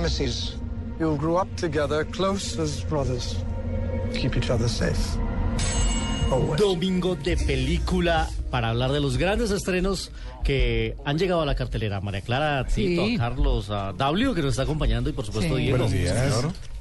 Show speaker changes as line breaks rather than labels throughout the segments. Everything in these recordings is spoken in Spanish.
Ramesses, you'll grow up together, close as brothers. Keep each other safe. Always.
Domingo de película para hablar de los grandes estrenos que han llegado a la cartelera. María Clara, a Tito, a Carlos, a W que nos está acompañando y por supuesto
Sí.
Diego.
Buenos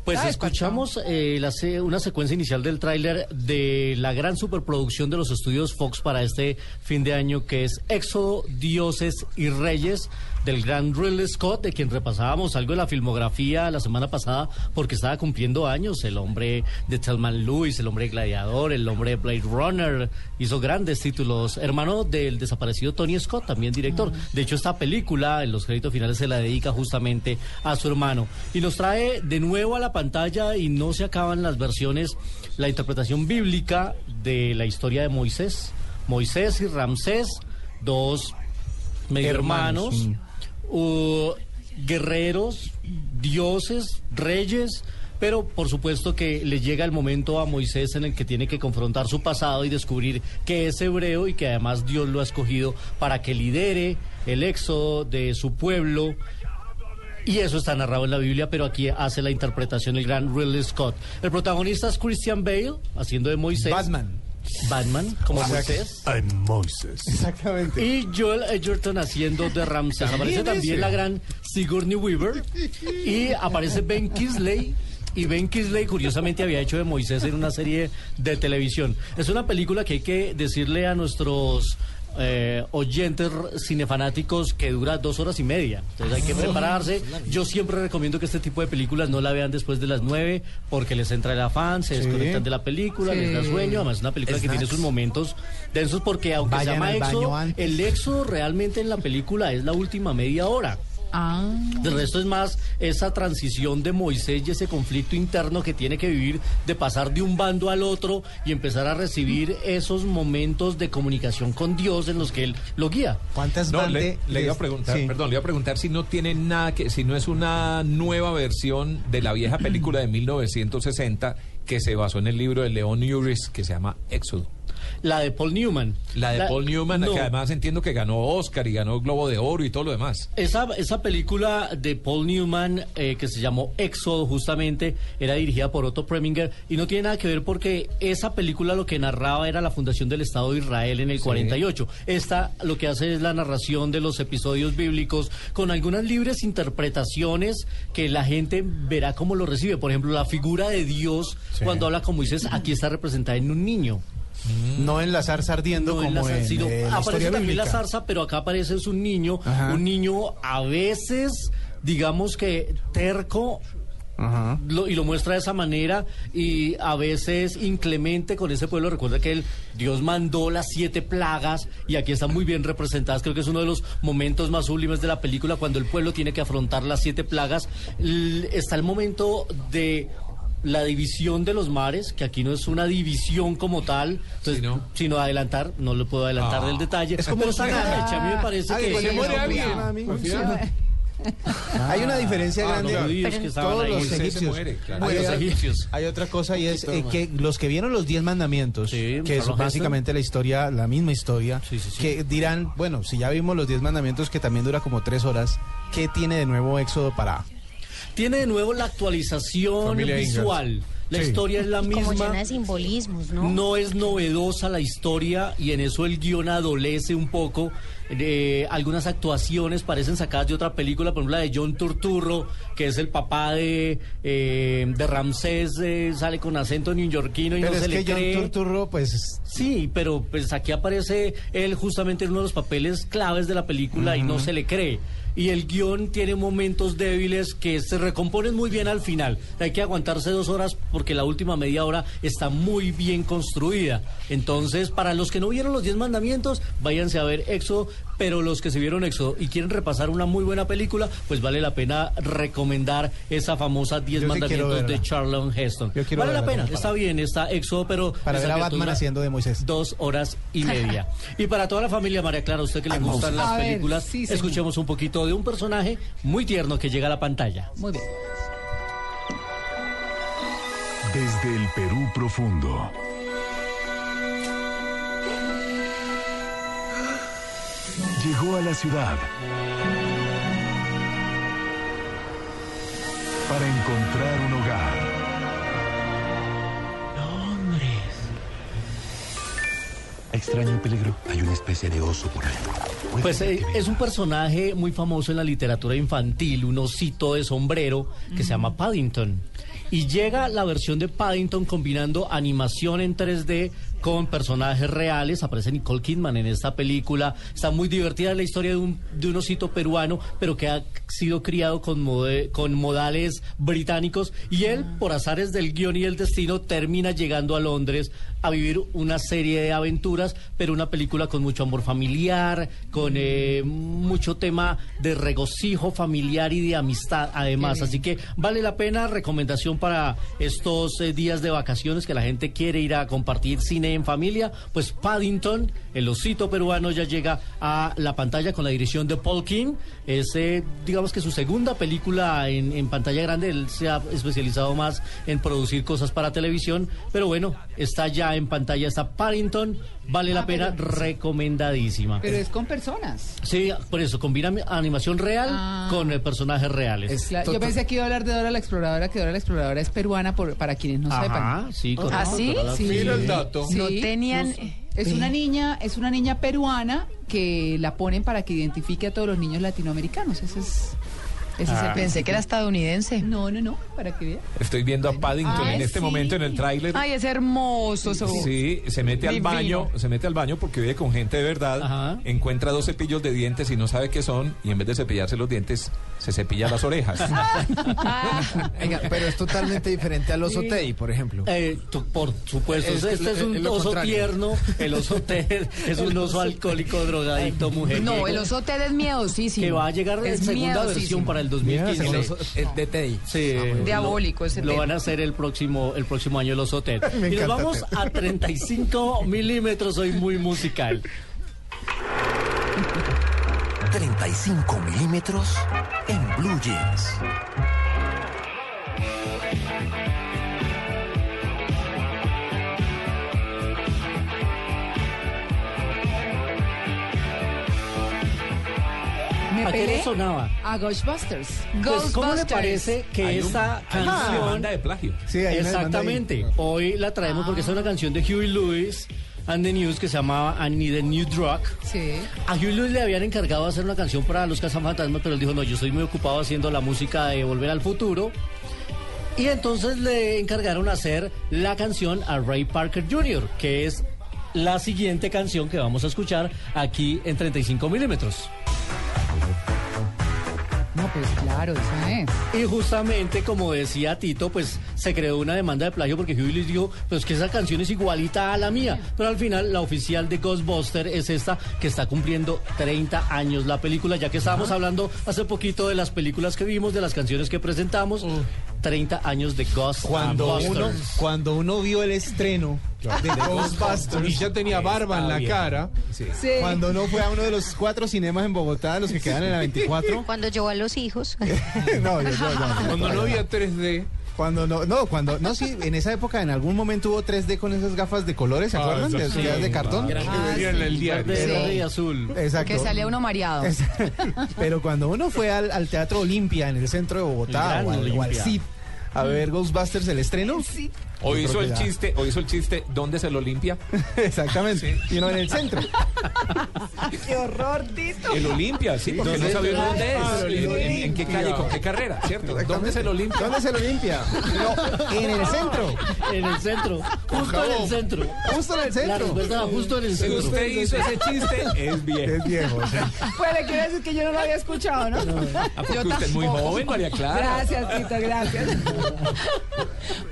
Pues escuchamos eh, la una secuencia inicial del tráiler de la gran superproducción de los estudios Fox para este fin de año que es Éxodo, Dioses y Reyes del gran Ridley Scott, de quien repasábamos algo de la filmografía la semana pasada porque estaba cumpliendo años, el hombre de Thelman Lewis, el hombre de Gladiador, el hombre de Blade Runner, hizo grandes títulos, hermano del desaparecido Tony Scott, también director. De hecho, esta película en los créditos finales se la dedica justamente a su hermano. Y nos trae de nuevo a la pantalla y no se acaban las versiones, la interpretación bíblica de la historia de Moisés, Moisés y Ramsés, dos medio hermanos, uh, guerreros, dioses, reyes, pero por supuesto que le llega el momento a Moisés en el que tiene que confrontar su pasado y descubrir que es hebreo y que además Dios lo ha escogido para que lidere el éxodo de su pueblo. Y eso está narrado en la Biblia, pero aquí hace la interpretación el gran Ridley Scott. El protagonista es Christian Bale, haciendo de Moisés.
Batman.
Batman, como Moisés.
I'm Moses. Exactamente.
Y Joel Edgerton haciendo de Ramses. Aparece también la gran Sigourney Weaver. Y aparece Ben Kingsley. Y Ben Kingsley, curiosamente, había hecho de Moisés en una serie de televisión. Es una película que hay que decirle a nuestros eh, oyentes cinefanáticos que dura dos horas y media. Entonces hay que prepararse. Yo siempre recomiendo que este tipo de películas no la vean después de las nueve porque les entra el afán, se desconectan de la película, les da sueño. Además, es una película que tiene sus momentos densos porque, aunque
Vayan
se llama
antes.
el éxodo realmente en la película es la última media hora.
Ah.
Del resto es más esa transición de Moisés y ese conflicto interno que tiene que vivir de pasar de un bando al otro y empezar a recibir esos momentos de comunicación con Dios en los que él lo guía.
¿Cuántas
No, le, le iba a preguntar,
sí.
perdón, le iba a preguntar si no tiene nada que, si no es una nueva versión de la vieja película de 1960 que se basó en el libro de Leon Uris que se llama Éxodo.
La de Paul Newman.
La de Paul Newman,
no.
que además entiendo que ganó Oscar y ganó Globo de Oro y todo lo demás.
Esa, esa película de Paul Newman, eh, que se llamó Éxodo, justamente, era dirigida por Otto Preminger y no tiene nada que ver porque esa película lo que narraba era la fundación del Estado de Israel en el 48. Esta lo que hace es la narración de los episodios bíblicos con algunas libres interpretaciones que la gente verá cómo lo recibe. Por ejemplo, la figura de Dios cuando habla con Moisés, aquí está representada en un niño.
No en la zarza ardiendo
No en
como
la
en,
zarza, sino
eh, la
aparece también la zarza, pero acá aparece es un niño,
Ajá.
un niño a veces, digamos que terco.
Ajá.
lo- y lo muestra de esa manera y a veces inclemente con ese pueblo. Recuerda que el, Dios mandó las siete plagas y aquí están muy bien representadas. Creo que es uno de los momentos más sublimes de la película cuando el pueblo tiene que afrontar las siete plagas. L- está el momento de la división de los mares, que aquí no es una división como tal, entonces,
Sí, ¿no?
sino adelantar, no le puedo adelantar
Ah.
del detalle.
Es como
fecha, a mí me parece
Ah,
que
que se muere alguien.
funciona.
Hay una diferencia
Ah,
grande.
que
Todos
ahí.
los egipcios.
muere, claro.
Hay
Los
otra-
egipcios.
Hay otra cosa y es eh, que los que vieron los diez mandamientos,
Sí,
que es básicamente la historia, la misma historia,
Sí, sí, sí.
que dirán, bueno, si ya vimos los diez mandamientos que también dura como tres horas, ¿qué tiene de nuevo Éxodo para?
Tiene de nuevo la actualización
Familia
visual. La
Sí.
historia es la
Y como
misma.
llena de simbolismos, ¿no?
No es novedosa la historia y en eso el guion adolece un poco. Eh, algunas actuaciones parecen sacadas de otra película, por ejemplo la de John Turturro, que es el papá de, eh, de Ramsés, eh, sale con acento neoyorquino y
Pero
no
es
se
que
le
John
cree.
Turturro, pues
Sí, pero pues aquí aparece él justamente en uno de los papeles claves de la película y no se le cree. Y el guion tiene momentos débiles que se recomponen muy bien al final. Hay que aguantarse dos horas porque la última media hora está muy bien construida. Entonces, para los que no vieron los Diez Mandamientos, váyanse a ver Éxodo. Pero los que se vieron Éxodo y quieren repasar una muy buena película, pues vale la pena recomendar esa famosa Diez
Yo
Mandamientos de Charlton Heston.
Yo
Vale la pena, está bien, está Éxodo, pero...
Para ver a Batman haciendo de Moisés.
Dos horas y media. y para toda la familia, María Clara, a usted que le gustan las
ver,
películas,
sí,
escuchemos un poquito de un personaje muy tierno que llega a la pantalla.
Muy bien.
Desde el Perú profundo. Llegó a la ciudad para encontrar un
Extraño peligro. Hay una especie de oso por ahí. Puede
Pues eh, es un personaje muy famoso en la literatura infantil, un osito de sombrero que se llama Paddington. Y llega la versión de Paddington combinando animación en 3D con personajes reales. Aparece Nicole Kidman en esta película. Está muy divertida la historia de un, de un osito peruano, pero que ha sido criado con, mode- con modales británicos. Y él, por azares del guion y el destino, termina llegando a Londres a vivir una serie de aventuras, pero una película con mucho amor familiar, con eh, mucho tema de regocijo familiar y de amistad, además. Así que vale la pena, recomendación para estos eh, días de vacaciones que la gente quiere ir a compartir cine en familia. Pues Paddington, el osito peruano, ya llega a la pantalla con la dirección de Paul King. Es, eh, digamos que su segunda película en, en pantalla grande. Él se ha especializado más en producir cosas para televisión, pero bueno, está ya en pantalla, está Paddington. Vale la
Ah,
pena,
pero-
recomendadísima.
Pero es con personas.
Sí, por eso, combina animación real
Ah.
con eh, personajes reales.
Claro, yo pensé que iba a hablar de Dora la Exploradora, que Dora la Exploradora es peruana, por, para quienes no
Ajá,
sepan.
sí,
¿Ah, sí?
Sí.
Mira el dato.
Sí.
No tenían...
Es una niña, es una niña peruana que la ponen para que identifique a todos los niños latinoamericanos. Ese es, ese es el
Pensé que era estadounidense.
No, no, no, para que vean.
Estoy viendo a Paddington
Ay,
en este
sí.
momento en el tráiler.
Ay, es hermoso. eso.
Sí, se mete al baño, se mete al baño porque vive con gente de verdad,
Ajá.
encuentra dos cepillos de dientes y no sabe qué son, y en vez de cepillarse los dientes, se cepilla las orejas.
Venga, pero es totalmente diferente al oso Teddy, por ejemplo.
Eh, tu- por supuesto,
Es-
este es un oso
contrario.
tierno, el oso Ted es un oso alcohólico, drogadicto, mujer.
No, el oso Ted es miedosísimo.
que va a llegar en segunda versión para el
El
2015.
oso eh, de Teddy.
Sí,
Diabólico
lo,
ese
lo
tema.
van a hacer el próximo el próximo año los hoteles.
Me
Y nos vamos a 35 milímetros, soy muy musical.
35 milímetros en Blue Jeans.
¿A qué le sonaba?
a Ghostbusters.
Pues, ¿Cómo le
Ghostbusters.
parece que
Hay un-
esta
hay una
canción
demanda de plagio.
Sí, hay una demanda ahí.
Exactamente. Hoy la traemos porque es una canción de Huey Lewis and the News que se llamaba I Need a New Drug.
Sí.
A Huey Lewis le habían encargado hacer una canción para los cazafantasmas, pero él dijo, no, yo estoy muy ocupado haciendo la música de Volver al Futuro. Y entonces le encargaron hacer la canción a Ray Parker Jr., que es la siguiente canción que vamos a escuchar aquí en 35 milímetros.
No, pues claro, esa es.
Y justamente, como decía Tito, pues se creó una demanda de plagio porque Huey Lewis dijo, pues que esa canción es igualita a la mía. Pero al final, la oficial de Ghostbuster es esta que está cumpliendo 30 años la película, ya que estábamos hablando hace poquito de las películas que vimos, de las canciones que presentamos. 30 años de
Cuando
Ghostbusters.
uno, cuando uno vio el estreno de Ghostbusters
Y ya tenía barba en la cara.
Sí.
Cuando uno fue a uno de los cuatro cinemas en Bogotá, los que quedan en la 24.
Cuando llevó a los hijos.
no, yo- yo- yo-
Cuando no había 3D.
Cuando no, no, cuando, no, sí, en esa época en algún momento hubo 3D con esas gafas de colores, ¿se
Ah,
acuerdan? De,
sí.
de- de cartón.
Que venían en el diario.
Verde,
Sí.
verde y azul.
Exacto.
que salía uno mareado.
Pero cuando uno fue al, al Teatro Olimpia en el centro de Bogotá o al, o al a ver Ghostbusters el estreno.
O hizo el
que ya.
chiste, o hizo el chiste, ¿dónde se lo limpia?
Exactamente. Y uno en el centro.
¡Qué horror, Tito!
El Olimpia, sí, porque no
¿Dónde
sabía dónde
Ah,
es, en,
Olimpia.
en- en qué calle, con qué carrera, ¿cierto? ¿Dónde se lo limpia?
¿Dónde se lo limpia? No, en el centro.
En el centro, justo en el centro.
Justo en el
La
centro.
respuesta era justo en el
Si
centro.
usted hizo ese chiste, es viejo.
Es viejo. sí.
Pues le quiero decir que yo no lo había escuchado, ¿no?
Ah, porque
Yo
usted es muy joven, María Clara.
Gracias, Tito, gracias.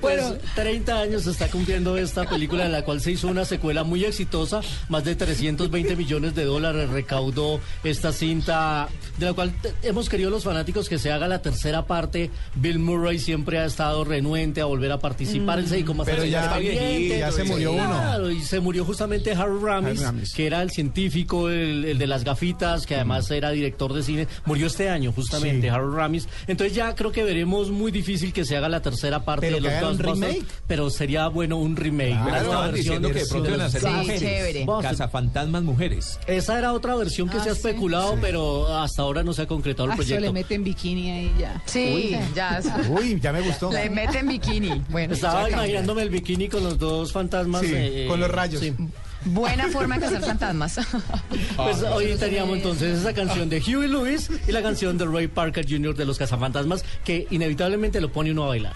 Pues
bueno,
30 años se está cumpliendo esta película en la cual se hizo una secuela muy exitosa, más de 320 millones de dólares recaudó esta cinta, de la cual hemos querido los fanáticos que se haga la tercera parte. Bill Murray siempre ha estado renuente a volver a participar, él se dedicó más
Pero ya-
independiente.
ya se murió uno.
Claro, y se murió justamente Harold Ramis,
Ramis.
que era el científico, el, el de las gafitas, que además era director de cine. Murió este año, justamente,
Sí.
Harold Ramis. Entonces ya creo que veremos muy difícil que se haga la tercera parte
Pero
de los Ghostbusters. Pero sería bueno un remake.
Claro,
Estaban
versión
que de pronto iban a
Sí,
mujeres. Cazafantasmas mujeres.
Esa era otra versión que
Ah,
se ha
sí.
especulado, pero hasta ahora no se ha concretado el
ah, eso le
proyecto.
meten bikini ahí ya.
Sí, ya.
Uy, ya me gustó.
Le meten bikini. Bueno,
Estaba imaginándome el bikini con los dos fantasmas.
Sí,
eh,
con los rayos.
sí.
Buena forma de cazar fantasmas.
Pues hoy teníamos entonces esa canción de Huey Lewis y la canción de Ray Parker Jr. de los Cazafantasmas que inevitablemente lo pone uno a bailar.